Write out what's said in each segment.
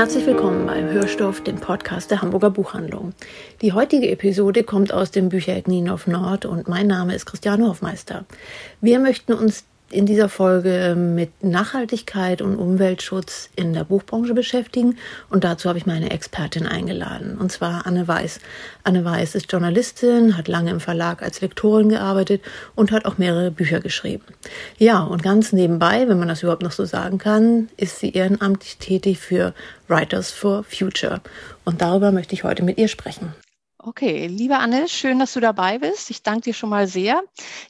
Herzlich willkommen beim Hörstoff, dem Podcast der Hamburger Buchhandlung. Die heutige Episode kommt aus dem Büchereck Nienhof Nord und mein Name ist Christiane Hofmeister. Wir möchten uns in dieser Folge mit Nachhaltigkeit und Umweltschutz in der Buchbranche beschäftigen. Und dazu habe ich meine Expertin eingeladen, und zwar Anne Weiß. Anne Weiß ist Journalistin, hat lange im Verlag als Lektorin gearbeitet und hat auch mehrere Bücher geschrieben. Ja, und ganz nebenbei, wenn man das überhaupt noch so sagen kann, ist sie ehrenamtlich tätig für Writers for Future. Und darüber möchte ich heute mit ihr sprechen. Okay, liebe Anne, schön, dass du dabei bist. Ich danke dir schon mal sehr.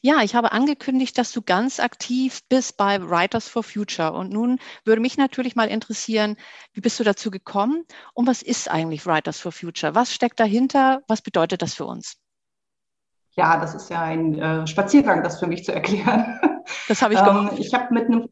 Ja, ich habe angekündigt, dass du ganz aktiv bist bei Writers for Future. Und nun würde mich natürlich mal interessieren, wie bist du dazu gekommen und was ist eigentlich Writers for Future? Was steckt dahinter? Was bedeutet das für uns? Ja, das ist ja ein äh, Spaziergang, das für mich zu erklären. Das habe ich gemacht. Ähm, ich habe mit einem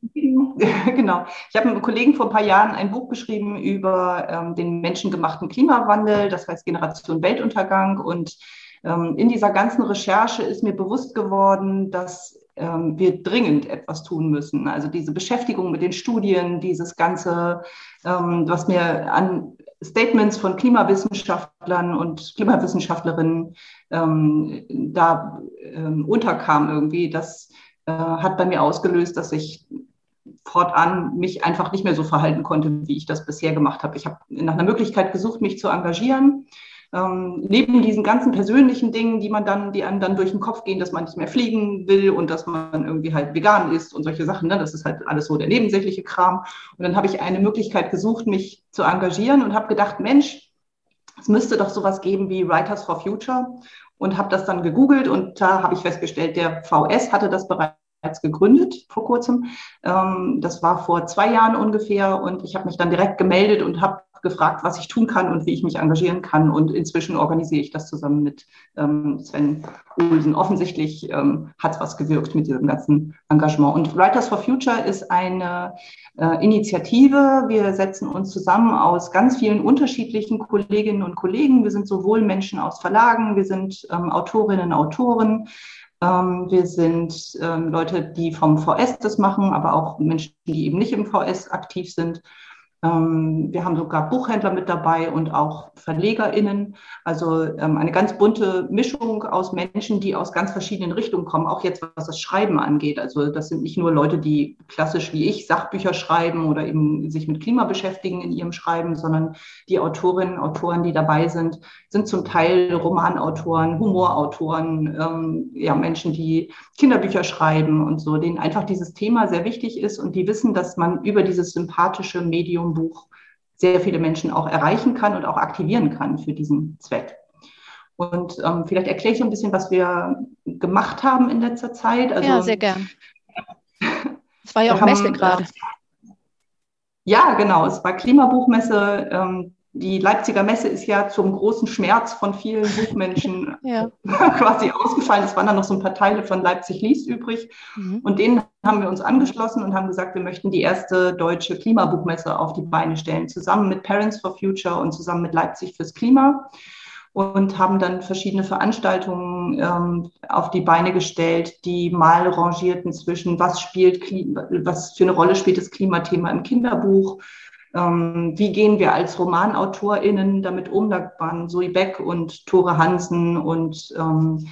genau, ich habe mit einem Kollegen vor ein paar Jahren ein Buch geschrieben über ähm, den menschengemachten Klimawandel, das heißt Generation Weltuntergang. Und ähm, in dieser ganzen Recherche ist mir bewusst geworden, dass ähm, wir dringend etwas tun müssen. Also diese Beschäftigung mit den Studien, dieses ganze, ähm, was mir an Statements von Klimawissenschaftlern und Klimawissenschaftlerinnen ähm, da ähm, unterkam irgendwie, das äh, hat bei mir ausgelöst, dass ich fortan mich einfach nicht mehr so verhalten konnte, wie ich das bisher gemacht habe. Ich habe nach einer Möglichkeit gesucht, mich zu engagieren. Ähm, neben diesen ganzen persönlichen Dingen, die man dann, die einem dann durch den Kopf gehen, dass man nicht mehr fliegen will und dass man irgendwie halt vegan ist und solche Sachen, ne? das ist halt alles so der nebensächliche Kram. Und dann habe ich eine Möglichkeit gesucht, mich zu engagieren und habe gedacht, Mensch, es müsste doch sowas geben wie Writers for Future und habe das dann gegoogelt und da habe ich festgestellt, der VS hatte das bereits gegründet vor kurzem. Ähm, das war vor zwei Jahren ungefähr und ich habe mich dann direkt gemeldet und habe gefragt, was ich tun kann und wie ich mich engagieren kann. Und inzwischen organisiere ich das zusammen mit ähm, Sven Olsen. Offensichtlich ähm, hat es was gewirkt mit diesem ganzen Engagement. Und Writers for Future ist eine äh, Initiative. Wir setzen uns zusammen aus ganz vielen unterschiedlichen Kolleginnen und Kollegen. Wir sind sowohl Menschen aus Verlagen, wir sind ähm, Autorinnen, Autoren, ähm, wir sind ähm, Leute, die vom VS das machen, aber auch Menschen, die eben nicht im VS aktiv sind. Ähm, wir haben sogar Buchhändler mit dabei und auch VerlegerInnen. Also ähm, eine ganz bunte Mischung aus Menschen, die aus ganz verschiedenen Richtungen kommen, auch jetzt was das Schreiben angeht. Also das sind nicht nur Leute, die klassisch wie ich Sachbücher schreiben oder eben sich mit Klima beschäftigen in ihrem Schreiben, sondern die Autorinnen, Autoren, die dabei sind, sind zum Teil Romanautoren, Humorautoren, ähm, ja, Menschen, die Kinderbücher schreiben und so, denen einfach dieses Thema sehr wichtig ist und die wissen, dass man über dieses sympathische Medium Buch sehr viele Menschen auch erreichen kann und auch aktivieren kann für diesen Zweck. Und ähm, vielleicht erkläre ich so ein bisschen, was wir gemacht haben in letzter Zeit. Also, ja, sehr gern. Es war ja auch Messe gerade. Ja, genau. Es war Klimabuchmesse. Ähm, die Leipziger Messe ist ja zum großen Schmerz von vielen Buchmenschen ja. quasi ausgefallen. Es waren dann noch so ein paar Teile von Leipzig liest übrig. Mhm. Und denen haben wir uns angeschlossen und haben gesagt, wir möchten die erste deutsche Klimabuchmesse auf die Beine stellen, zusammen mit Parents for Future und zusammen mit Leipzig fürs Klima. Und haben dann verschiedene Veranstaltungen ähm, auf die Beine gestellt, die mal rangierten zwischen, was spielt, was für eine Rolle spielt das Klimathema im Kinderbuch, wie gehen wir als RomanautorInnen damit um? Da waren Zoe Beck und Tore Hansen und ähm,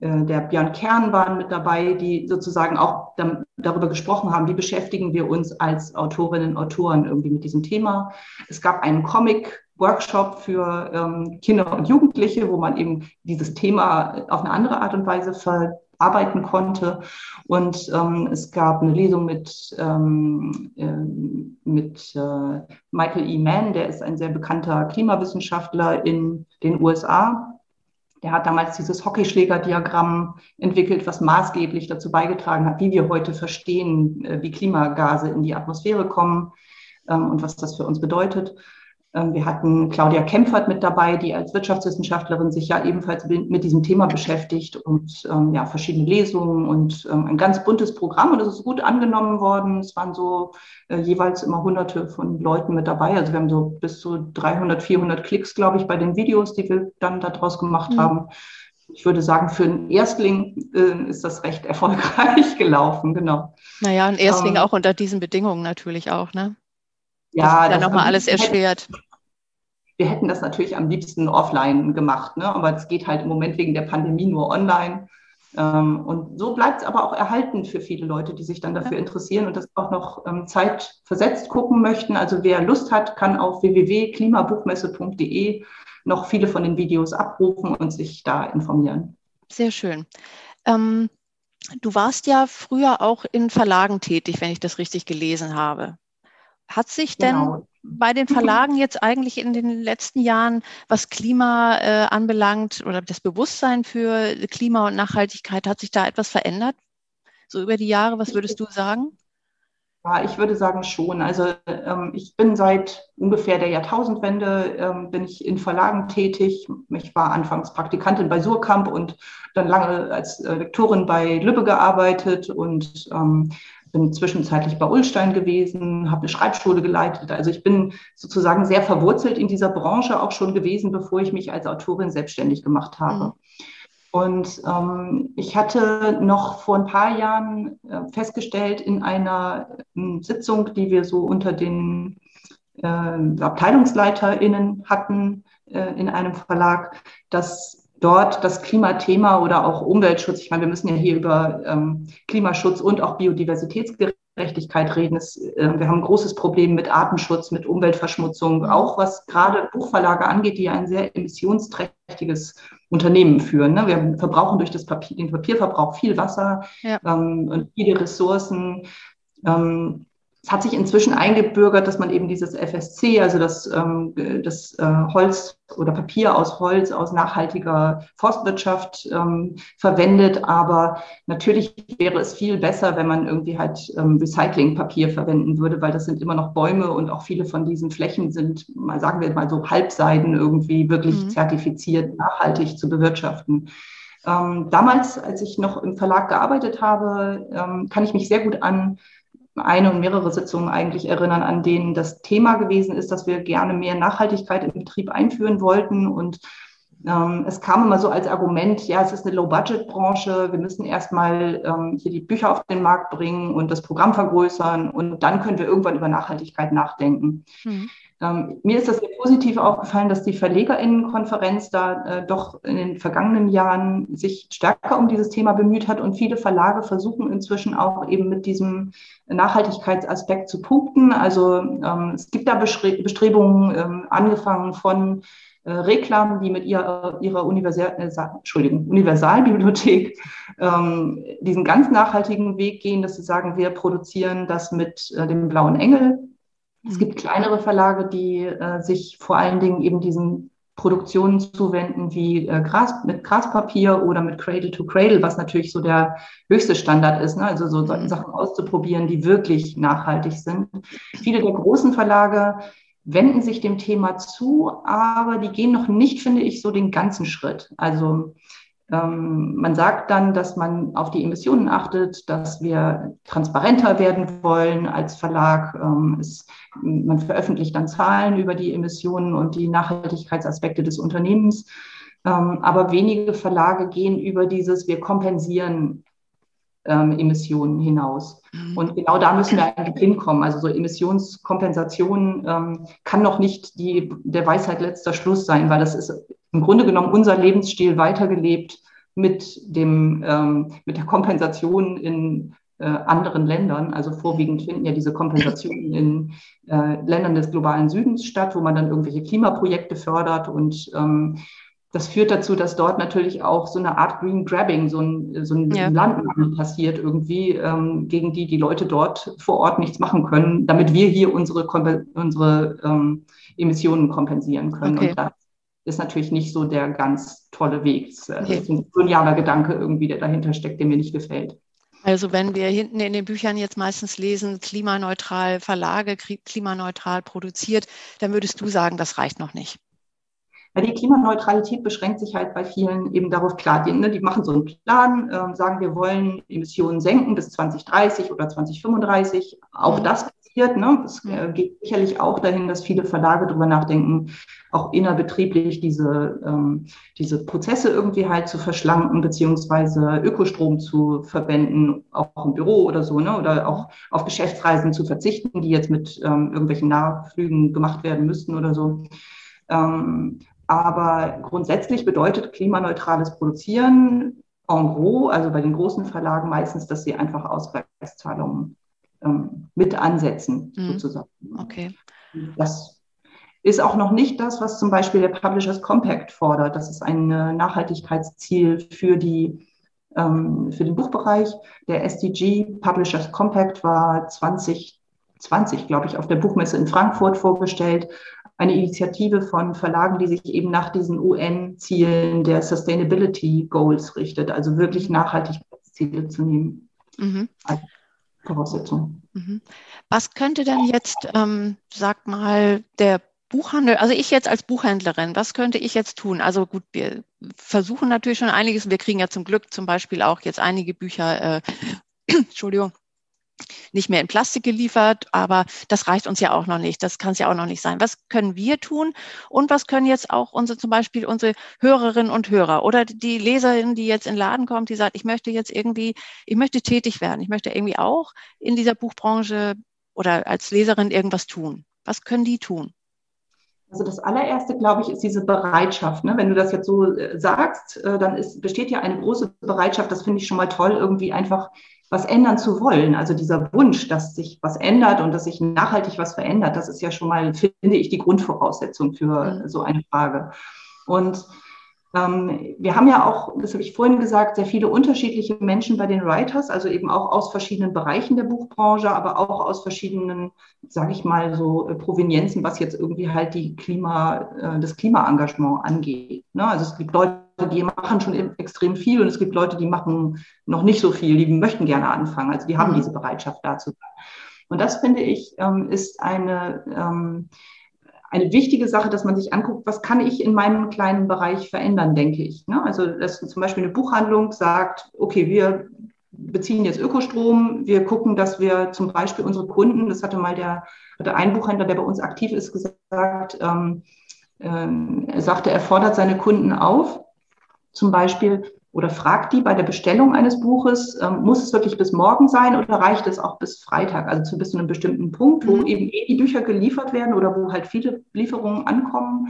äh, der Björn Kern waren mit dabei, die sozusagen auch darüber gesprochen haben, wie beschäftigen wir uns als Autorinnen und Autoren irgendwie mit diesem Thema. Es gab einen Comic Workshop für ähm, Kinder und Jugendliche, wo man eben dieses Thema auf eine andere Art und Weise ver arbeiten konnte. Und ähm, es gab eine Lesung mit, ähm, äh, mit äh, Michael E. Mann, der ist ein sehr bekannter Klimawissenschaftler in den USA. Der hat damals dieses Hockeyschlägerdiagramm entwickelt, was maßgeblich dazu beigetragen hat, wie wir heute verstehen, äh, wie Klimagase in die Atmosphäre kommen ähm, und was das für uns bedeutet. Ähm, wir hatten Claudia Kempfert mit dabei, die als Wirtschaftswissenschaftlerin sich ja ebenfalls mit diesem Thema beschäftigt und ähm, ja, verschiedene Lesungen und ähm, ein ganz buntes Programm. Und es ist gut angenommen worden. Es waren so äh, jeweils immer hunderte von Leuten mit dabei. Also wir haben so bis zu 300, 400 Klicks, glaube ich, bei den Videos, die wir dann daraus gemacht mhm. haben. Ich würde sagen, für einen Erstling äh, ist das recht erfolgreich gelaufen, genau. Naja, ein Erstling ähm, auch unter diesen Bedingungen natürlich auch, ne? Ja, das ist ja nochmal alles erschwert. Wir hätten das natürlich am liebsten offline gemacht, ne? aber es geht halt im Moment wegen der Pandemie nur online. Ähm, und so bleibt es aber auch erhalten für viele Leute, die sich dann dafür interessieren und das auch noch ähm, zeitversetzt gucken möchten. Also wer Lust hat, kann auf www.klimabuchmesse.de noch viele von den Videos abrufen und sich da informieren. Sehr schön. Ähm, du warst ja früher auch in Verlagen tätig, wenn ich das richtig gelesen habe. Hat sich denn genau. Bei den Verlagen jetzt eigentlich in den letzten Jahren, was Klima äh, anbelangt oder das Bewusstsein für Klima und Nachhaltigkeit, hat sich da etwas verändert? So über die Jahre, was würdest du sagen? Ja, ich würde sagen schon. Also ähm, ich bin seit ungefähr der Jahrtausendwende ähm, bin ich in Verlagen tätig. Ich war anfangs Praktikantin bei Surkamp und dann lange als äh, Lektorin bei Lübbe gearbeitet und ähm, bin zwischenzeitlich bei Ulstein gewesen, habe eine Schreibschule geleitet. Also ich bin sozusagen sehr verwurzelt in dieser Branche auch schon gewesen, bevor ich mich als Autorin selbstständig gemacht habe. Mhm. Und ähm, ich hatte noch vor ein paar Jahren äh, festgestellt in einer äh, Sitzung, die wir so unter den äh, AbteilungsleiterInnen hatten äh, in einem Verlag, dass dort das Klimathema oder auch Umweltschutz, ich meine, wir müssen ja hier über ähm, Klimaschutz und auch Biodiversitätsgerechtigkeit reden. Es, äh, wir haben ein großes Problem mit Artenschutz, mit Umweltverschmutzung, auch was gerade Buchverlage angeht, die ein sehr emissionsträchtiges Unternehmen führen. Ne? Wir verbrauchen durch das Papier, den Papierverbrauch viel Wasser ja. ähm, und viele Ressourcen. Ähm, es hat sich inzwischen eingebürgert, dass man eben dieses FSC, also das, ähm, das äh, Holz oder Papier aus Holz, aus nachhaltiger Forstwirtschaft ähm, verwendet. Aber natürlich wäre es viel besser, wenn man irgendwie halt ähm, Recyclingpapier verwenden würde, weil das sind immer noch Bäume und auch viele von diesen Flächen sind, mal sagen wir mal so Halbseiden irgendwie wirklich mhm. zertifiziert, nachhaltig zu bewirtschaften. Ähm, damals, als ich noch im Verlag gearbeitet habe, ähm, kann ich mich sehr gut an eine und mehrere Sitzungen eigentlich erinnern, an denen das Thema gewesen ist, dass wir gerne mehr Nachhaltigkeit im Betrieb einführen wollten. Und ähm, es kam immer so als Argument, ja, es ist eine Low-Budget-Branche, wir müssen erstmal ähm, hier die Bücher auf den Markt bringen und das Programm vergrößern und dann können wir irgendwann über Nachhaltigkeit nachdenken. Mhm. Ähm, mir ist das sehr positiv aufgefallen, dass die Verlegerinnenkonferenz da äh, doch in den vergangenen Jahren sich stärker um dieses Thema bemüht hat und viele Verlage versuchen inzwischen auch eben mit diesem Nachhaltigkeitsaspekt zu punkten. Also ähm, es gibt da Bestrebungen, ähm, angefangen von äh, Reklam, die mit ihrer, ihrer Universal, äh, Universalbibliothek ähm, diesen ganz nachhaltigen Weg gehen, dass sie sagen, wir produzieren das mit äh, dem blauen Engel es gibt kleinere Verlage, die äh, sich vor allen Dingen eben diesen Produktionen zuwenden wie äh, Gras, mit Graspapier oder mit Cradle to Cradle, was natürlich so der höchste Standard ist, ne? also so mhm. Sachen auszuprobieren, die wirklich nachhaltig sind. Viele der großen Verlage wenden sich dem Thema zu, aber die gehen noch nicht, finde ich, so den ganzen Schritt. Also man sagt dann, dass man auf die Emissionen achtet, dass wir transparenter werden wollen als Verlag. Ähm, es, man veröffentlicht dann Zahlen über die Emissionen und die Nachhaltigkeitsaspekte des Unternehmens. Ähm, aber wenige Verlage gehen über dieses, wir kompensieren Emissionen hinaus. Mhm. Und genau da müssen wir eigentlich hinkommen. Also so Emissionskompensation ähm, kann noch nicht die, der Weisheit letzter Schluss sein, weil das ist im Grunde genommen unser Lebensstil weitergelebt mit, dem, ähm, mit der Kompensation in äh, anderen Ländern. Also vorwiegend finden ja diese Kompensationen in äh, Ländern des globalen Südens statt, wo man dann irgendwelche Klimaprojekte fördert und ähm, das führt dazu, dass dort natürlich auch so eine Art Green Grabbing, so ein, so ein ja. Landnahme passiert irgendwie, ähm, gegen die die Leute dort vor Ort nichts machen können, damit wir hier unsere, unsere ähm, Emissionen kompensieren können. Okay. Und das ist natürlich nicht so der ganz tolle Weg. Das okay. ist ein genialer Gedanke irgendwie, der dahinter steckt, der mir nicht gefällt. Also wenn wir hinten in den Büchern jetzt meistens lesen, klimaneutral Verlage, klimaneutral produziert, dann würdest du sagen, das reicht noch nicht. Ja, die Klimaneutralität beschränkt sich halt bei vielen eben darauf, klar, die, ne, die machen so einen Plan, äh, sagen, wir wollen Emissionen senken bis 2030 oder 2035. Auch mhm. das passiert. Ne? Es äh, geht sicherlich auch dahin, dass viele Verlage darüber nachdenken, auch innerbetrieblich diese, ähm, diese Prozesse irgendwie halt zu verschlanken, beziehungsweise Ökostrom zu verwenden, auch im Büro oder so, ne? oder auch auf Geschäftsreisen zu verzichten, die jetzt mit ähm, irgendwelchen Nahflügen gemacht werden müssten oder so. Ähm, aber grundsätzlich bedeutet klimaneutrales Produzieren en gros, also bei den großen Verlagen meistens, dass sie einfach Ausgleichszahlungen ähm, mit ansetzen, mhm. sozusagen. Okay. Das ist auch noch nicht das, was zum Beispiel der Publishers Compact fordert. Das ist ein Nachhaltigkeitsziel für die ähm, für den Buchbereich. Der SDG Publishers Compact war 2020, glaube ich, auf der Buchmesse in Frankfurt vorgestellt eine Initiative von Verlagen, die sich eben nach diesen UN-Zielen der Sustainability Goals richtet, also wirklich Nachhaltigkeitsziele zu nehmen. Mhm. Als Voraussetzung. Mhm. Was könnte denn jetzt, ähm, sag mal, der Buchhandel, also ich jetzt als Buchhändlerin, was könnte ich jetzt tun? Also gut, wir versuchen natürlich schon einiges. Wir kriegen ja zum Glück zum Beispiel auch jetzt einige Bücher, äh, Entschuldigung, nicht mehr in Plastik geliefert, aber das reicht uns ja auch noch nicht. Das kann es ja auch noch nicht sein. Was können wir tun und was können jetzt auch unsere zum Beispiel unsere Hörerinnen und Hörer oder die Leserin, die jetzt in den Laden kommt, die sagt, ich möchte jetzt irgendwie, ich möchte tätig werden, ich möchte irgendwie auch in dieser Buchbranche oder als Leserin irgendwas tun. Was können die tun? Also das allererste, glaube ich, ist diese Bereitschaft. Ne? Wenn du das jetzt so äh, sagst, äh, dann ist, besteht ja eine große Bereitschaft, das finde ich schon mal toll, irgendwie einfach was ändern zu wollen. Also dieser Wunsch, dass sich was ändert und dass sich nachhaltig was verändert, das ist ja schon mal, finde ich, die Grundvoraussetzung für mhm. so eine Frage. Und ähm, wir haben ja auch, das habe ich vorhin gesagt, sehr viele unterschiedliche Menschen bei den Writers, also eben auch aus verschiedenen Bereichen der Buchbranche, aber auch aus verschiedenen, sage ich mal, so äh, Provenienzen, was jetzt irgendwie halt die Klima, äh, das Klimaengagement angeht. Ne? Also es gibt Leute, die machen schon extrem viel und es gibt Leute, die machen noch nicht so viel, die möchten gerne anfangen. Also die haben mhm. diese Bereitschaft dazu. Und das finde ich ähm, ist eine ähm, eine wichtige Sache, dass man sich anguckt, was kann ich in meinem kleinen Bereich verändern, denke ich. Ne? Also, dass zum Beispiel eine Buchhandlung sagt, okay, wir beziehen jetzt Ökostrom, wir gucken, dass wir zum Beispiel unsere Kunden, das hatte mal der, hatte ein Buchhändler, der bei uns aktiv ist, gesagt, ähm, äh, er sagte, er fordert seine Kunden auf, zum Beispiel oder fragt die bei der Bestellung eines Buches, ähm, muss es wirklich bis morgen sein oder reicht es auch bis Freitag, also zu bis zu einem bestimmten Punkt, wo mhm. eben eh die Bücher geliefert werden oder wo halt viele Lieferungen ankommen,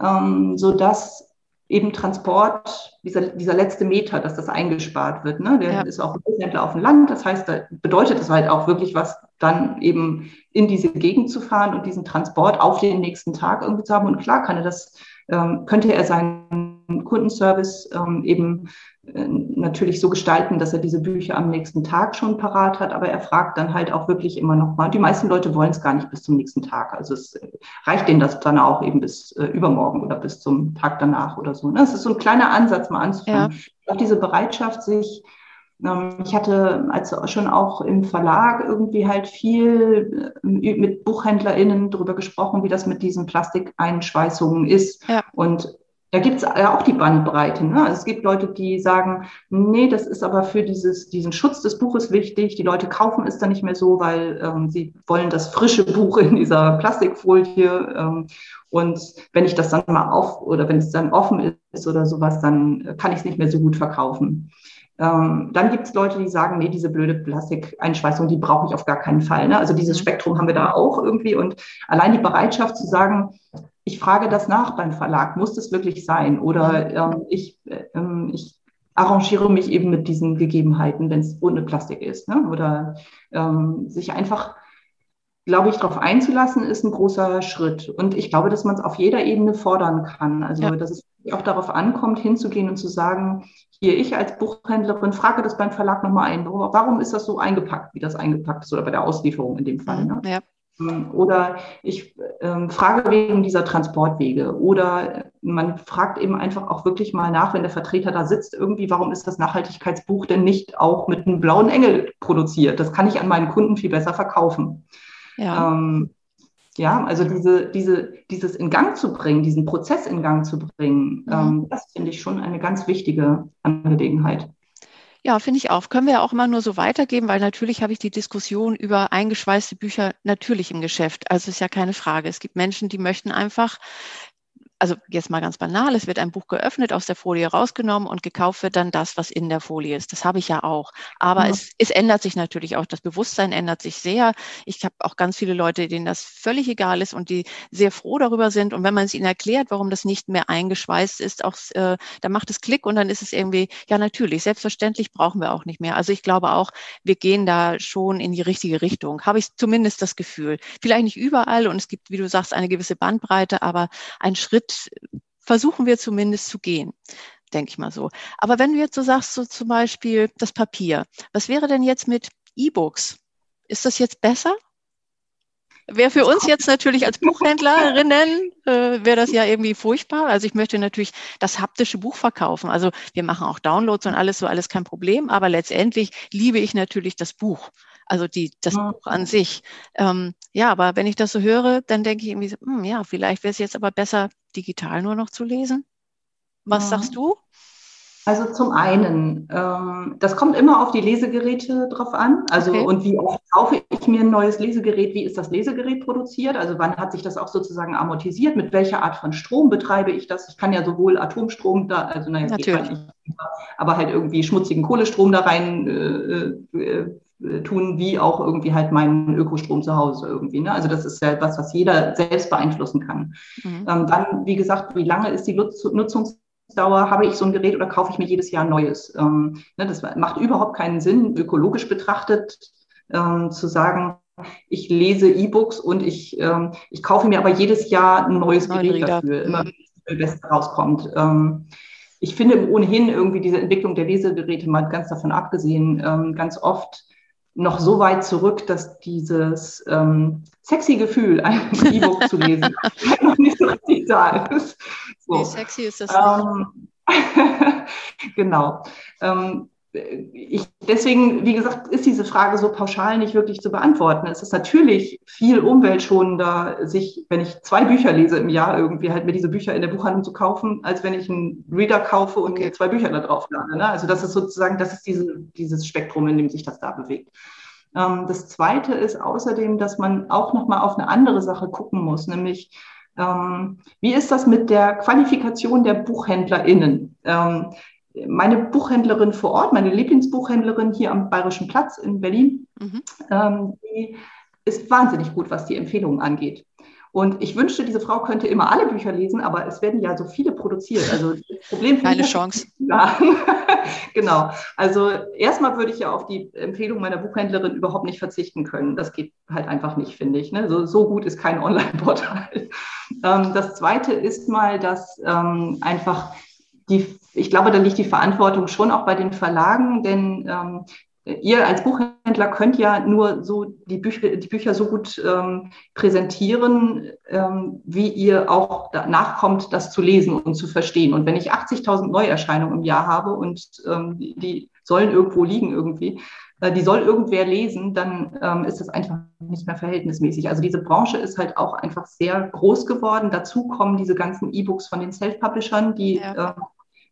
ähm, sodass eben Transport, dieser, dieser letzte Meter, dass das eingespart wird. Ne? Der ja. ist auch ein Buchhändler auf dem Land, das heißt, da bedeutet es halt auch wirklich was, dann eben in diese Gegend zu fahren und diesen Transport auf den nächsten Tag irgendwie zu haben. Und klar kann er das, ähm, könnte er seinen Kundenservice ähm, eben äh, natürlich so gestalten, dass er diese Bücher am nächsten Tag schon parat hat, aber er fragt dann halt auch wirklich immer noch mal. Die meisten Leute wollen es gar nicht bis zum nächsten Tag. Also es äh, reicht denen das dann auch eben bis äh, übermorgen oder bis zum Tag danach oder so. Ne? Das ist so ein kleiner Ansatz, mal anzufangen. Ja. Auch diese Bereitschaft, sich ähm, ich hatte also schon auch im Verlag irgendwie halt viel mit BuchhändlerInnen darüber gesprochen, wie das mit diesen Plastikeinschweißungen ist. Ja. Und da gibt es ja auch die Bandbreite. Ne? Also es gibt Leute, die sagen, nee, das ist aber für dieses, diesen Schutz des Buches wichtig. Die Leute kaufen es dann nicht mehr so, weil ähm, sie wollen das frische Buch in dieser Plastikfolie. Ähm, und wenn ich das dann mal auf oder wenn es dann offen ist oder sowas, dann kann ich es nicht mehr so gut verkaufen. Ähm, dann gibt es Leute, die sagen, nee, diese blöde Plastikeinschweißung, die brauche ich auf gar keinen Fall. Ne? Also dieses mhm. Spektrum haben wir da auch irgendwie. Und allein die Bereitschaft zu sagen, ich frage das nach beim Verlag, muss das wirklich sein? Oder ähm, ich, ähm, ich arrangiere mich eben mit diesen Gegebenheiten, wenn es ohne Plastik ist. Ne? Oder ähm, sich einfach, glaube ich, darauf einzulassen, ist ein großer Schritt. Und ich glaube, dass man es auf jeder Ebene fordern kann. Also, ja. dass es auch darauf ankommt, hinzugehen und zu sagen, hier, ich als Buchhändlerin frage das beim Verlag nochmal ein. Warum ist das so eingepackt, wie das eingepackt ist oder bei der Auslieferung in dem Fall? Ne? Ja. Oder ich ähm, frage wegen dieser Transportwege. Oder man fragt eben einfach auch wirklich mal nach, wenn der Vertreter da sitzt, irgendwie, warum ist das Nachhaltigkeitsbuch denn nicht auch mit einem blauen Engel produziert? Das kann ich an meinen Kunden viel besser verkaufen. Ja. Ähm, ja, also diese, diese, dieses in Gang zu bringen, diesen Prozess in Gang zu bringen, mhm. ähm, das finde ich schon eine ganz wichtige Angelegenheit. Ja, finde ich auch. Können wir ja auch immer nur so weitergeben, weil natürlich habe ich die Diskussion über eingeschweißte Bücher natürlich im Geschäft. Also ist ja keine Frage. Es gibt Menschen, die möchten einfach also jetzt mal ganz banal, es wird ein Buch geöffnet, aus der Folie rausgenommen und gekauft wird dann das, was in der Folie ist. Das habe ich ja auch. Aber ja. Es, es ändert sich natürlich auch. Das Bewusstsein ändert sich sehr. Ich habe auch ganz viele Leute, denen das völlig egal ist und die sehr froh darüber sind. Und wenn man es ihnen erklärt, warum das nicht mehr eingeschweißt ist, auch, äh, dann macht es Klick und dann ist es irgendwie, ja natürlich, selbstverständlich brauchen wir auch nicht mehr. Also ich glaube auch, wir gehen da schon in die richtige Richtung. Habe ich zumindest das Gefühl. Vielleicht nicht überall und es gibt, wie du sagst, eine gewisse Bandbreite, aber ein Schritt Schritt versuchen wir zumindest zu gehen, denke ich mal so. Aber wenn du jetzt so sagst, so zum Beispiel das Papier, was wäre denn jetzt mit E-Books? Ist das jetzt besser? Wäre für uns jetzt natürlich als Buchhändlerinnen, äh, wäre das ja irgendwie furchtbar. Also ich möchte natürlich das haptische Buch verkaufen. Also wir machen auch Downloads und alles so, alles kein Problem. Aber letztendlich liebe ich natürlich das Buch also die, das ja. Buch an sich. Ähm, ja, aber wenn ich das so höre, dann denke ich irgendwie, so, hm, ja, vielleicht wäre es jetzt aber besser, digital nur noch zu lesen. Was ja. sagst du? Also zum einen, ähm, das kommt immer auf die Lesegeräte drauf an. Also okay. und wie oft kaufe ich mir ein neues Lesegerät? Wie ist das Lesegerät produziert? Also wann hat sich das auch sozusagen amortisiert? Mit welcher Art von Strom betreibe ich das? Ich kann ja sowohl Atomstrom da, also naja, Natürlich. Nicht, aber halt irgendwie schmutzigen Kohlestrom da rein äh, äh, tun, wie auch irgendwie halt meinen Ökostrom zu Hause irgendwie. Ne? Also das ist ja etwas, was jeder selbst beeinflussen kann. Mhm. Ähm, dann, wie gesagt, wie lange ist die Nutzungsdauer? Habe ich so ein Gerät oder kaufe ich mir jedes Jahr ein neues? Ähm, ne, das macht überhaupt keinen Sinn, ökologisch betrachtet, ähm, zu sagen, ich lese E-Books und ich, ähm, ich kaufe mir aber jedes Jahr ein neues Gerät Reader. dafür, immer wenn das Beste rauskommt. Ähm, ich finde ohnehin irgendwie diese Entwicklung der Lesegeräte mal ganz davon abgesehen, ähm, ganz oft noch so weit zurück, dass dieses ähm, sexy Gefühl, ein E-Book zu lesen, noch nicht so richtig da ist. So. Wie sexy ist das? Ähm, genau. Ähm, ich, deswegen, wie gesagt, ist diese Frage so pauschal nicht wirklich zu beantworten. Es ist natürlich viel umweltschonender, sich, wenn ich zwei Bücher lese im Jahr, irgendwie halt mir diese Bücher in der Buchhandlung zu kaufen, als wenn ich einen Reader kaufe und mir zwei Bücher da drauf lade. Ne? Also das ist sozusagen, das ist diese, dieses Spektrum, in dem sich das da bewegt. Ähm, das Zweite ist außerdem, dass man auch nochmal auf eine andere Sache gucken muss, nämlich ähm, wie ist das mit der Qualifikation der BuchhändlerInnen? Ähm, meine Buchhändlerin vor Ort, meine Lieblingsbuchhändlerin hier am Bayerischen Platz in Berlin, mhm. die ist wahnsinnig gut, was die Empfehlungen angeht. Und ich wünschte, diese Frau könnte immer alle Bücher lesen, aber es werden ja so viele produziert. Also das Problem Keine Chance. genau. Also erstmal würde ich ja auf die Empfehlung meiner Buchhändlerin überhaupt nicht verzichten können. Das geht halt einfach nicht, finde ich. Ne? So, so gut ist kein Online-Portal. Ähm, das Zweite ist mal, dass ähm, einfach die, ich glaube, da liegt die Verantwortung schon auch bei den Verlagen, denn ähm, ihr als Buchhändler könnt ja nur so die Bücher, die Bücher so gut ähm, präsentieren, ähm, wie ihr auch nachkommt, das zu lesen und zu verstehen. Und wenn ich 80.000 Neuerscheinungen im Jahr habe und ähm, die, die, sollen irgendwo liegen irgendwie, äh, die soll irgendwer lesen, dann ähm, ist das einfach nicht mehr verhältnismäßig. Also diese Branche ist halt auch einfach sehr groß geworden. Dazu kommen diese ganzen E-Books von den Self-Publishern, die ja. äh,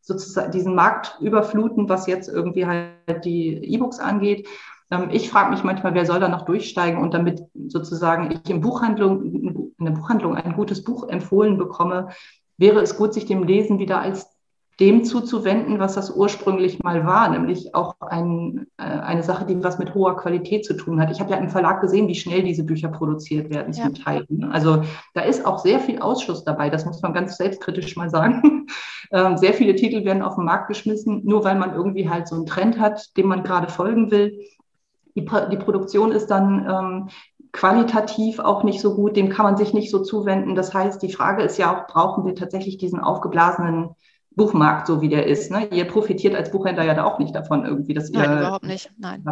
sozusagen diesen Markt überfluten, was jetzt irgendwie halt die E-Books angeht. Ähm, ich frage mich manchmal, wer soll da noch durchsteigen und damit sozusagen ich in Buchhandlung, in der Buchhandlung ein gutes Buch empfohlen bekomme, wäre es gut, sich dem Lesen wieder als dem zuzuwenden, was das ursprünglich mal war, nämlich auch ein, äh, eine Sache, die was mit hoher Qualität zu tun hat. Ich habe ja im Verlag gesehen, wie schnell diese Bücher produziert werden ja. zum Teil. Ne? Also da ist auch sehr viel Ausschuss dabei, das muss man ganz selbstkritisch mal sagen. Ähm, sehr viele Titel werden auf den Markt geschmissen, nur weil man irgendwie halt so einen Trend hat, dem man gerade folgen will. Die, die Produktion ist dann ähm, qualitativ auch nicht so gut, dem kann man sich nicht so zuwenden. Das heißt, die Frage ist ja auch, brauchen wir tatsächlich diesen aufgeblasenen Buchmarkt, so wie der ist. Ne? Ihr profitiert als Buchhändler ja da auch nicht davon irgendwie, dass ihr. Nein, überhaupt nicht. Nein.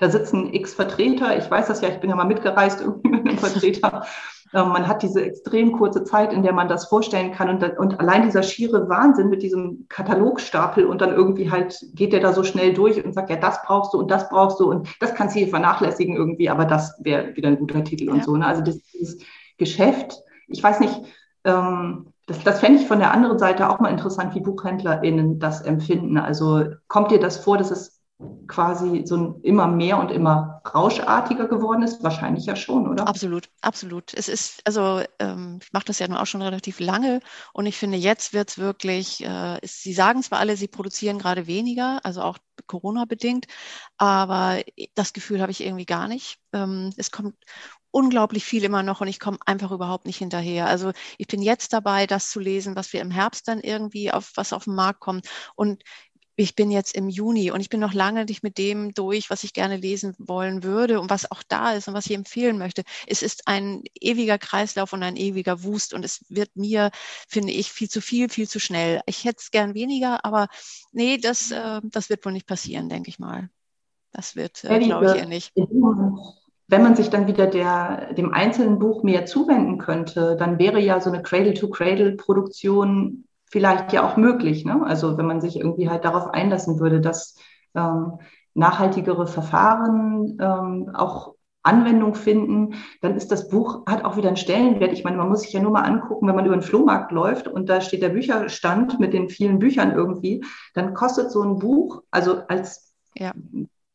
Da sitzen x Vertreter, ich weiß das ja, ich bin ja mal mitgereist irgendwie mit einem Vertreter. Ähm, man hat diese extrem kurze Zeit, in der man das vorstellen kann. Und, und allein dieser schiere Wahnsinn mit diesem Katalogstapel und dann irgendwie halt geht der da so schnell durch und sagt, ja, das brauchst du und das brauchst du und das kannst du hier vernachlässigen irgendwie, aber das wäre wieder ein guter Titel ja. und so. Ne? Also das, dieses Geschäft, ich weiß nicht, ähm, das, das fände ich von der anderen Seite auch mal interessant, wie BuchhändlerInnen das empfinden. Also kommt dir das vor, dass es quasi so ein immer mehr und immer rauschartiger geworden ist? Wahrscheinlich ja schon, oder? Absolut, absolut. Es ist, also ähm, ich mache das ja nun auch schon relativ lange und ich finde, jetzt wird es wirklich, äh, Sie sagen zwar alle, Sie produzieren gerade weniger, also auch Corona-bedingt, aber das Gefühl habe ich irgendwie gar nicht. Ähm, es kommt unglaublich viel immer noch und ich komme einfach überhaupt nicht hinterher. Also ich bin jetzt dabei, das zu lesen, was wir im Herbst dann irgendwie auf was auf den Markt kommt. Und ich bin jetzt im Juni und ich bin noch lange nicht mit dem durch, was ich gerne lesen wollen würde und was auch da ist und was ich empfehlen möchte. Es ist ein ewiger Kreislauf und ein ewiger Wust und es wird mir, finde ich, viel zu viel, viel zu schnell. Ich hätte es gern weniger, aber nee, das, äh, das wird wohl nicht passieren, denke ich mal. Das wird, äh, glaube ich, eher nicht. Wenn man sich dann wieder der, dem einzelnen Buch mehr zuwenden könnte, dann wäre ja so eine Cradle-to-Cradle-Produktion vielleicht ja auch möglich. Ne? Also wenn man sich irgendwie halt darauf einlassen würde, dass ähm, nachhaltigere Verfahren ähm, auch Anwendung finden, dann ist das Buch, hat auch wieder einen Stellenwert. Ich meine, man muss sich ja nur mal angucken, wenn man über den Flohmarkt läuft und da steht der Bücherstand mit den vielen Büchern irgendwie, dann kostet so ein Buch, also als ja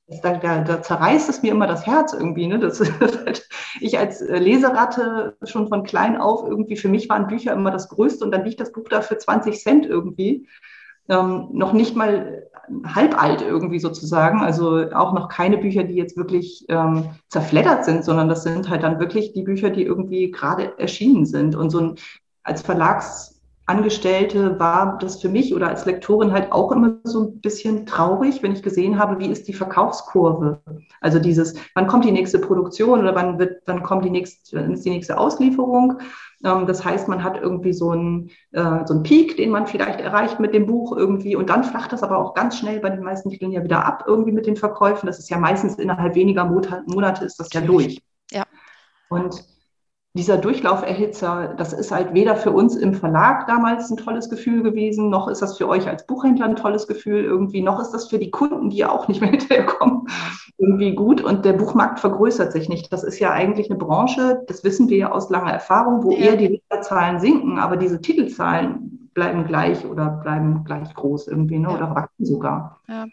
da, da, da, zerreißt es mir immer das Herz irgendwie. Ne? Das, halt, ich als äh, Leseratte schon von klein auf irgendwie, für mich waren Bücher immer das Größte und dann liegt das Buch da für 20 Cent irgendwie. Ähm, noch nicht mal halb alt irgendwie sozusagen. Also auch noch keine Bücher, die jetzt wirklich ähm, zerfleddert sind, sondern das sind halt dann wirklich die Bücher, die irgendwie gerade erschienen sind. Und so ein als Verlags Angestellte war das für mich oder als Lektorin halt auch immer so ein bisschen traurig, wenn ich gesehen habe, wie ist die Verkaufskurve. Also dieses, wann kommt die nächste Produktion oder wann wird, wann kommt die nächste, ist die nächste Auslieferung. Ähm, das heißt, man hat irgendwie so einen, äh, so einen Peak, den man vielleicht erreicht mit dem Buch irgendwie und dann flacht das aber auch ganz schnell bei den meisten Titeln ja wieder ab irgendwie mit den Verkäufen. Das ist ja meistens innerhalb weniger Monate ist das ja durch. Ja. Und dieser Durchlauferhitzer, das ist halt weder für uns im Verlag damals ein tolles Gefühl gewesen, noch ist das für euch als Buchhändler ein tolles Gefühl irgendwie, noch ist das für die Kunden, die ja auch nicht mehr hinterherkommen, irgendwie gut. Und der Buchmarkt vergrößert sich nicht. Das ist ja eigentlich eine Branche, das wissen wir ja aus langer Erfahrung, wo ja. eher die Leserzahlen sinken, aber diese Titelzahlen bleiben gleich oder bleiben gleich groß irgendwie, ne? oder wachsen sogar. Ja.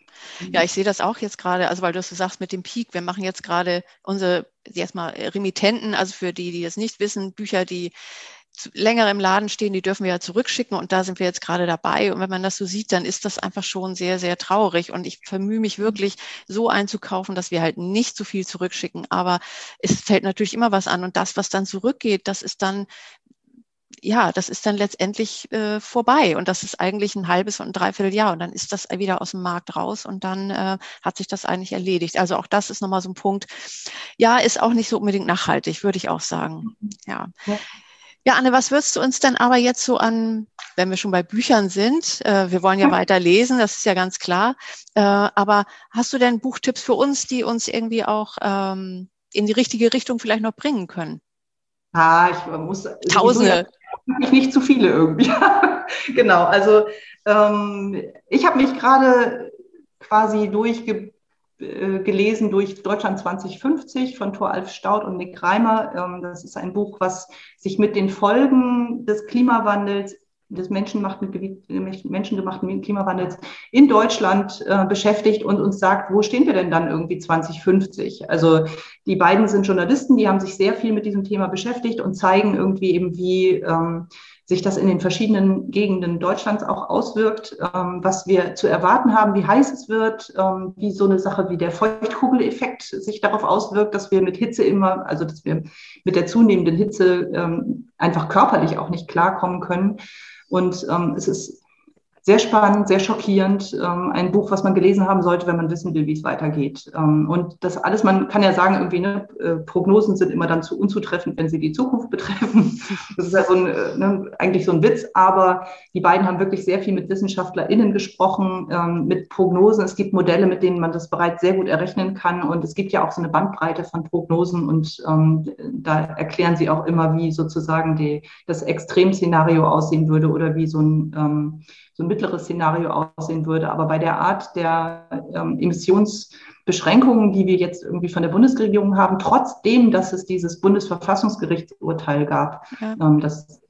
ja, ich sehe das auch jetzt gerade, also weil du so sagst mit dem Peak, wir machen jetzt gerade unsere erstmal Remittenten, also für die, die das nicht wissen, Bücher, die länger im Laden stehen, die dürfen wir ja zurückschicken und da sind wir jetzt gerade dabei. Und wenn man das so sieht, dann ist das einfach schon sehr, sehr traurig. Und ich vermühe mich wirklich, so einzukaufen, dass wir halt nicht so viel zurückschicken. Aber es fällt natürlich immer was an. Und das, was dann zurückgeht, das ist dann ja, das ist dann letztendlich äh, vorbei und das ist eigentlich ein halbes und ein Dreivierteljahr und dann ist das wieder aus dem Markt raus und dann äh, hat sich das eigentlich erledigt. Also auch das ist nochmal so ein Punkt. Ja, ist auch nicht so unbedingt nachhaltig, würde ich auch sagen. Ja. ja. Ja, Anne, was würdest du uns denn aber jetzt so an, wenn wir schon bei Büchern sind, äh, wir wollen ja weiter lesen, das ist ja ganz klar, äh, aber hast du denn Buchtipps für uns, die uns irgendwie auch ähm, in die richtige Richtung vielleicht noch bringen können? Ah, ich muss. Tausende ich nicht zu viele irgendwie. genau, also ähm, ich habe mich gerade quasi durchgelesen äh, durch Deutschland 2050 von Thor Alf Staud und Nick Reimer. Ähm, das ist ein Buch, was sich mit den Folgen des Klimawandels des menschengemachten, Klimawandels in Deutschland äh, beschäftigt und uns sagt, wo stehen wir denn dann irgendwie 2050? Also die beiden sind Journalisten, die haben sich sehr viel mit diesem Thema beschäftigt und zeigen irgendwie eben, wie ähm, sich das in den verschiedenen Gegenden Deutschlands auch auswirkt, ähm, was wir zu erwarten haben, wie heiß es wird, ähm, wie so eine Sache wie der Feuchtkugeleffekt sich darauf auswirkt, dass wir mit Hitze immer, also dass wir mit der zunehmenden Hitze ähm, einfach körperlich auch nicht klarkommen können. Und ähm, es ist sehr spannend, sehr schockierend. Ähm, ein Buch, was man gelesen haben sollte, wenn man wissen will, wie es weitergeht. Ähm, und das alles, man kann ja sagen, irgendwie, ne, äh, Prognosen sind immer dann zu unzutreffend, wenn sie die Zukunft betreffen. Das ist ja so ein, äh, ne, eigentlich so ein Witz, aber die beiden haben wirklich sehr viel mit WissenschaftlerInnen gesprochen, ähm, mit Prognosen. Es gibt Modelle, mit denen man das bereits sehr gut errechnen kann. Und es gibt ja auch so eine Bandbreite von Prognosen und ähm, da erklären sie auch immer, wie sozusagen die, das Extremszenario aussehen würde oder wie so ein ähm, so ein mittleres Szenario aussehen würde. Aber bei der Art der ähm, Emissionsbeschränkungen, die wir jetzt irgendwie von der Bundesregierung haben, trotzdem, dass es dieses Bundesverfassungsgerichtsurteil gab, ja. ähm, dass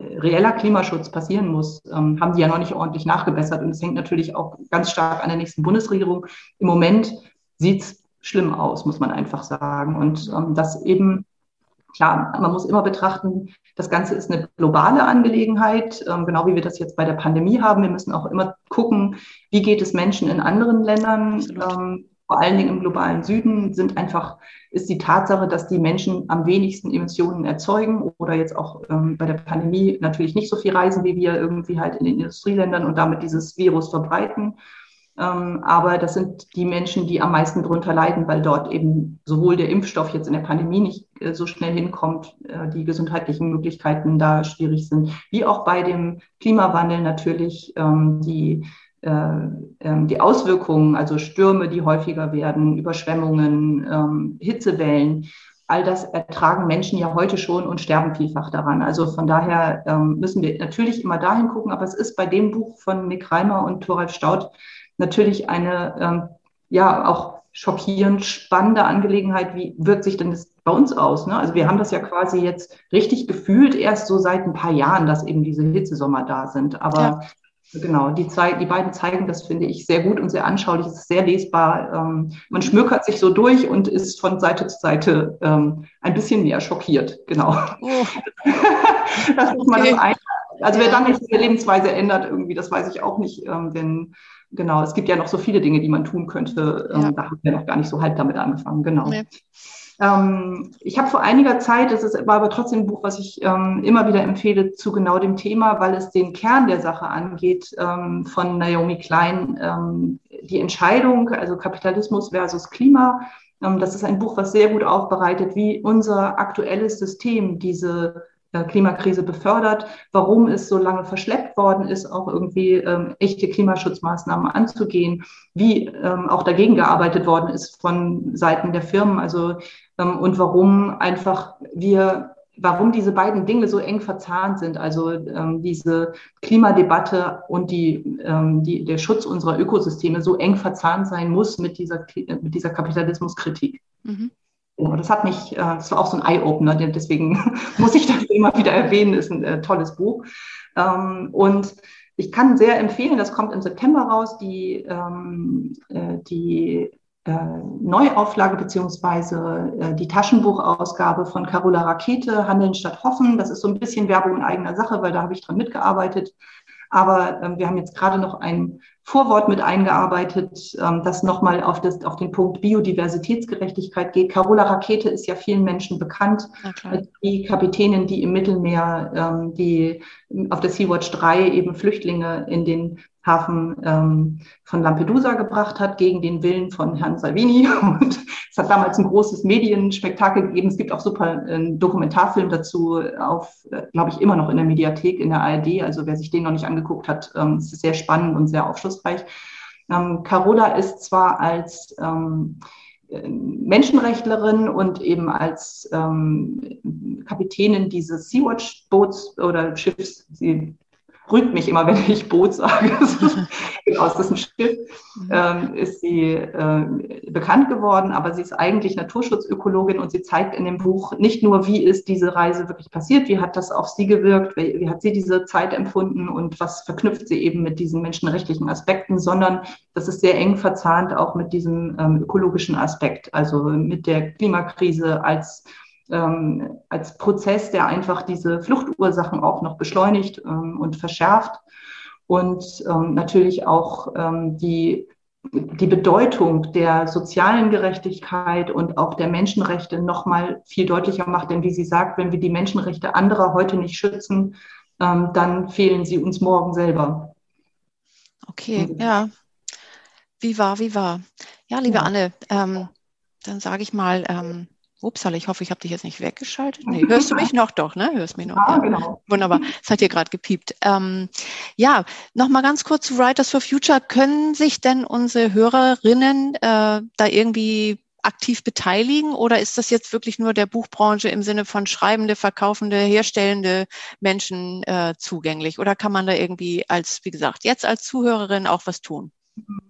reeller Klimaschutz passieren muss, ähm, haben die ja noch nicht ordentlich nachgebessert. Und es hängt natürlich auch ganz stark an der nächsten Bundesregierung. Im Moment sieht es schlimm aus, muss man einfach sagen. Und ähm, das eben Klar, man muss immer betrachten, das Ganze ist eine globale Angelegenheit, ähm, genau wie wir das jetzt bei der Pandemie haben. Wir müssen auch immer gucken, wie geht es Menschen in anderen Ländern, ähm, vor allen Dingen im globalen Süden, sind einfach, ist die Tatsache, dass die Menschen am wenigsten Emissionen erzeugen oder jetzt auch ähm, bei der Pandemie natürlich nicht so viel reisen, wie wir irgendwie halt in den Industrieländern und damit dieses Virus verbreiten. Ähm, aber das sind die Menschen, die am meisten darunter leiden, weil dort eben sowohl der Impfstoff jetzt in der Pandemie nicht äh, so schnell hinkommt, äh, die gesundheitlichen Möglichkeiten da schwierig sind, wie auch bei dem Klimawandel natürlich ähm, die äh, ähm, die Auswirkungen, also Stürme, die häufiger werden, Überschwemmungen, Hitzewellen, all das ertragen Menschen ja heute schon und sterben vielfach daran. Also von daher müssen wir natürlich immer dahin gucken, aber es ist bei dem Buch von Nick Reimer und Thoralf Staudt natürlich eine ähm, ja auch schockierend spannende Angelegenheit. Wie wirkt sich denn das bei uns aus? Ne? Also wir haben das ja quasi jetzt richtig gefühlt erst so seit ein paar Jahren, dass eben diese Hitzesommer da sind. Aber ja. Genau, die, die beiden zeigen das, finde ich, sehr gut und sehr anschaulich. Es ist sehr lesbar. Ähm, man schmökert sich so durch und ist von Seite zu Seite ähm, ein bisschen mehr schockiert. Genau. Oh. das muss man okay. ein. Also wer dann nicht seine Lebensweise ändert, irgendwie, das weiß ich auch nicht. Ähm, denn genau, es gibt ja noch so viele Dinge, die man tun könnte. Ähm, ja. Da haben wir noch gar nicht so halb damit angefangen, genau. Nee. Ähm, ich habe vor einiger Zeit, das ist, war aber trotzdem ein Buch, was ich ähm, immer wieder empfehle zu genau dem Thema, weil es den Kern der Sache angeht, ähm, von Naomi Klein, ähm, die Entscheidung, also Kapitalismus versus Klima. Ähm, das ist ein Buch, was sehr gut aufbereitet, wie unser aktuelles System diese Klimakrise befördert, warum es so lange verschleppt worden ist, auch irgendwie ähm, echte Klimaschutzmaßnahmen anzugehen, wie ähm, auch dagegen gearbeitet worden ist von Seiten der Firmen, also ähm, und warum einfach wir warum diese beiden Dinge so eng verzahnt sind, also ähm, diese Klimadebatte und die, ähm, die, der Schutz unserer Ökosysteme so eng verzahnt sein muss mit dieser, mit dieser Kapitalismuskritik. Mhm. Genau, das hat mich, äh, das war auch so ein Eye-Opener, deswegen muss ich das immer wieder erwähnen, ist ein äh, tolles Buch. Ähm, und ich kann sehr empfehlen, das kommt im September raus, die, ähm, äh, die Neuauflage beziehungsweise die Taschenbuchausgabe von Carola Rakete, Handeln statt Hoffen. Das ist so ein bisschen Werbung in eigener Sache, weil da habe ich dran mitgearbeitet. Aber ähm, wir haben jetzt gerade noch ein Vorwort mit eingearbeitet, ähm, das nochmal auf, das, auf den Punkt Biodiversitätsgerechtigkeit geht. Carola Rakete ist ja vielen Menschen bekannt. Die Kapitänin, die im Mittelmeer, ähm, die auf der Sea-Watch 3 eben Flüchtlinge in den Hafen ähm, von Lampedusa gebracht hat, gegen den Willen von Herrn Salvini. Und es hat damals ein großes Medienspektakel gegeben. Es gibt auch super einen Dokumentarfilm dazu auf, äh, glaube ich, immer noch in der Mediathek in der ARD. Also wer sich den noch nicht angeguckt hat, ähm, es ist sehr spannend und sehr aufschlussreich. Ähm, Carola ist zwar als ähm, Menschenrechtlerin und eben als ähm, Kapitänin dieses Sea-Watch-Boots oder Schiffs, sie rügt mich immer, wenn ich Boot sage. genau, es ist ein Schiff, mhm. ähm, ist sie äh, bekannt geworden, aber sie ist eigentlich Naturschutzökologin und sie zeigt in dem Buch nicht nur, wie ist diese Reise wirklich passiert, wie hat das auf sie gewirkt, wie, wie hat sie diese Zeit empfunden und was verknüpft sie eben mit diesen menschenrechtlichen Aspekten, sondern das ist sehr eng verzahnt auch mit diesem ähm, ökologischen Aspekt, also mit der Klimakrise als ähm, als Prozess, der einfach diese Fluchtursachen auch noch beschleunigt ähm, und verschärft und ähm, natürlich auch ähm, die die Bedeutung der sozialen Gerechtigkeit und auch der Menschenrechte noch mal viel deutlicher macht. Denn wie sie sagt, wenn wir die Menschenrechte anderer heute nicht schützen, ähm, dann fehlen sie uns morgen selber. okay, ja. Wie war, wie war? Ja, liebe ja. Anne, ähm, dann sage ich mal, ähm, Upsala, ich hoffe, ich habe dich jetzt nicht weggeschaltet. Nee, hörst du mich noch? Doch, ne? Hörst mich noch. Ja, ja. genau. Wunderbar. Es hat hier gerade gepiept. Ähm, ja, nochmal ganz kurz zu Writers for Future. Können sich denn unsere Hörerinnen äh, da irgendwie aktiv beteiligen oder ist das jetzt wirklich nur der Buchbranche im Sinne von schreibende, verkaufende, herstellende Menschen äh, zugänglich? Oder kann man da irgendwie als, wie gesagt, jetzt als Zuhörerin auch was tun?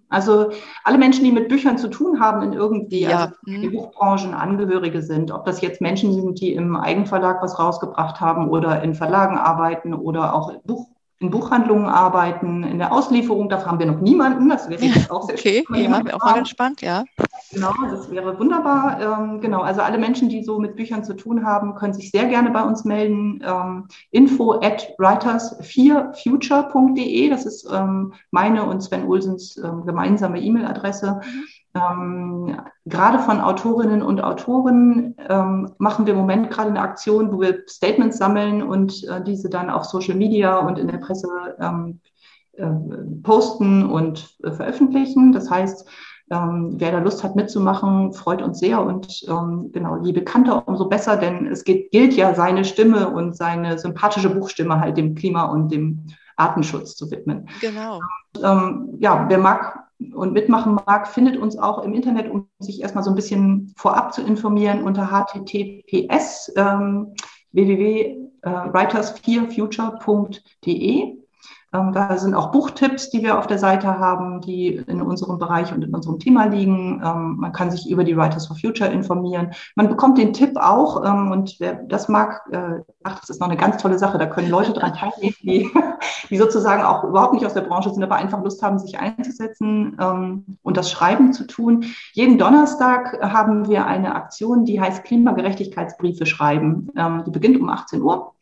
Also alle Menschen, die mit Büchern zu tun haben in irgendwie, ja. also die mhm. Buchbranchen Angehörige sind, ob das jetzt Menschen sind, die im Eigenverlag was rausgebracht haben oder in Verlagen arbeiten oder auch Buch, in Buchhandlungen arbeiten, in der Auslieferung, dafür haben wir noch niemanden. Das wäre ja, auch sehr okay. Okay, ja, wäre auch mal gespannt, ja. Genau, das wäre wunderbar. Ähm, genau, also alle Menschen, die so mit Büchern zu tun haben, können sich sehr gerne bei uns melden. Ähm, info at writers4future.de, das ist ähm, meine und Sven Olsens ähm, gemeinsame E-Mail-Adresse. Ähm, gerade von Autorinnen und Autoren ähm, machen wir im Moment gerade eine Aktion, wo wir Statements sammeln und äh, diese dann auf Social Media und in der Presse ähm, äh, posten und äh, veröffentlichen. Das heißt, ähm, wer da Lust hat mitzumachen, freut uns sehr und ähm, genau, je bekannter, umso besser, denn es geht, gilt ja seine Stimme und seine sympathische Buchstimme halt dem Klima und dem Artenschutz zu widmen. Genau. Ähm, ja, wer mag und mitmachen mag, findet uns auch im Internet, um sich erstmal so ein bisschen vorab zu informieren unter https ähm, www.writers4future.de. Ähm, da sind auch Buchtipps, die wir auf der Seite haben, die in unserem Bereich und in unserem Thema liegen. Ähm, man kann sich über die Writers for Future informieren. Man bekommt den Tipp auch ähm, und wer das mag, äh, ach, das ist noch eine ganz tolle Sache. Da können Leute dran teilnehmen, die, die sozusagen auch überhaupt nicht aus der Branche sind, aber einfach Lust haben, sich einzusetzen und das Schreiben zu tun. Jeden Donnerstag haben wir eine Aktion, die heißt Klimagerechtigkeitsbriefe schreiben. Die beginnt um 18 Uhr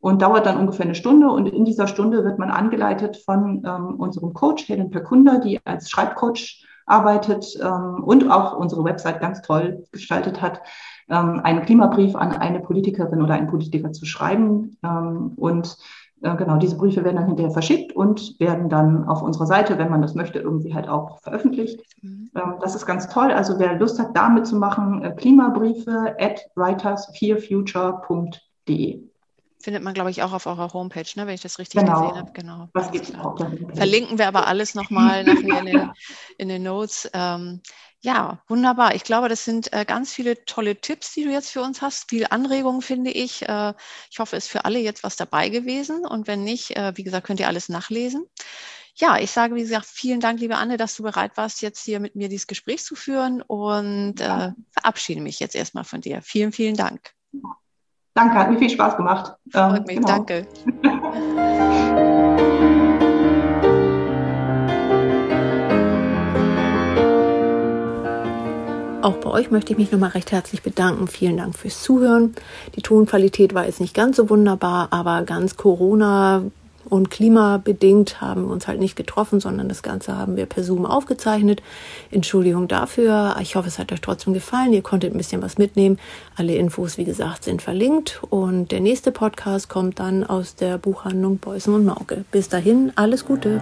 und dauert dann ungefähr eine Stunde. Und in dieser Stunde wird man angeleitet von ähm, unserem Coach, Helen Perkunda, die als Schreibcoach arbeitet ähm, und auch unsere Website ganz toll gestaltet hat, ähm, einen Klimabrief an eine Politikerin oder einen Politiker zu schreiben. Ähm, und äh, genau, diese Briefe werden dann hinterher verschickt und werden dann auf unserer Seite, wenn man das möchte, irgendwie halt auch veröffentlicht. Mhm. Das ist ganz toll. Also wer Lust hat, damit zu machen, äh, Klimabriefe at writers4future.de findet man, glaube ich, auch auf eurer Homepage, ne, wenn ich das richtig genau. gesehen habe. Genau. Was gibt's auch Verlinken wir aber alles nochmal nachher in den, in den Notes. Ähm, ja, wunderbar. Ich glaube, das sind äh, ganz viele tolle Tipps, die du jetzt für uns hast. Viel Anregungen, finde ich. Äh, ich hoffe, es ist für alle jetzt was dabei gewesen. Und wenn nicht, äh, wie gesagt, könnt ihr alles nachlesen. Ja, ich sage, wie gesagt, vielen Dank, liebe Anne, dass du bereit warst, jetzt hier mit mir dieses Gespräch zu führen und äh, verabschiede mich jetzt erstmal von dir. Vielen, vielen Dank. Danke, hat mir viel Spaß gemacht. Freut ähm, mich, genau. danke. Auch bei euch möchte ich mich nochmal recht herzlich bedanken. Vielen Dank fürs Zuhören. Die Tonqualität war jetzt nicht ganz so wunderbar, aber ganz Corona und klimabedingt haben wir uns halt nicht getroffen, sondern das Ganze haben wir per Zoom aufgezeichnet. Entschuldigung dafür. Ich hoffe, es hat euch trotzdem gefallen. Ihr konntet ein bisschen was mitnehmen. Alle Infos, wie gesagt, sind verlinkt. Und der nächste Podcast kommt dann aus der Buchhandlung Beußen und Mauke. Bis dahin, alles Gute.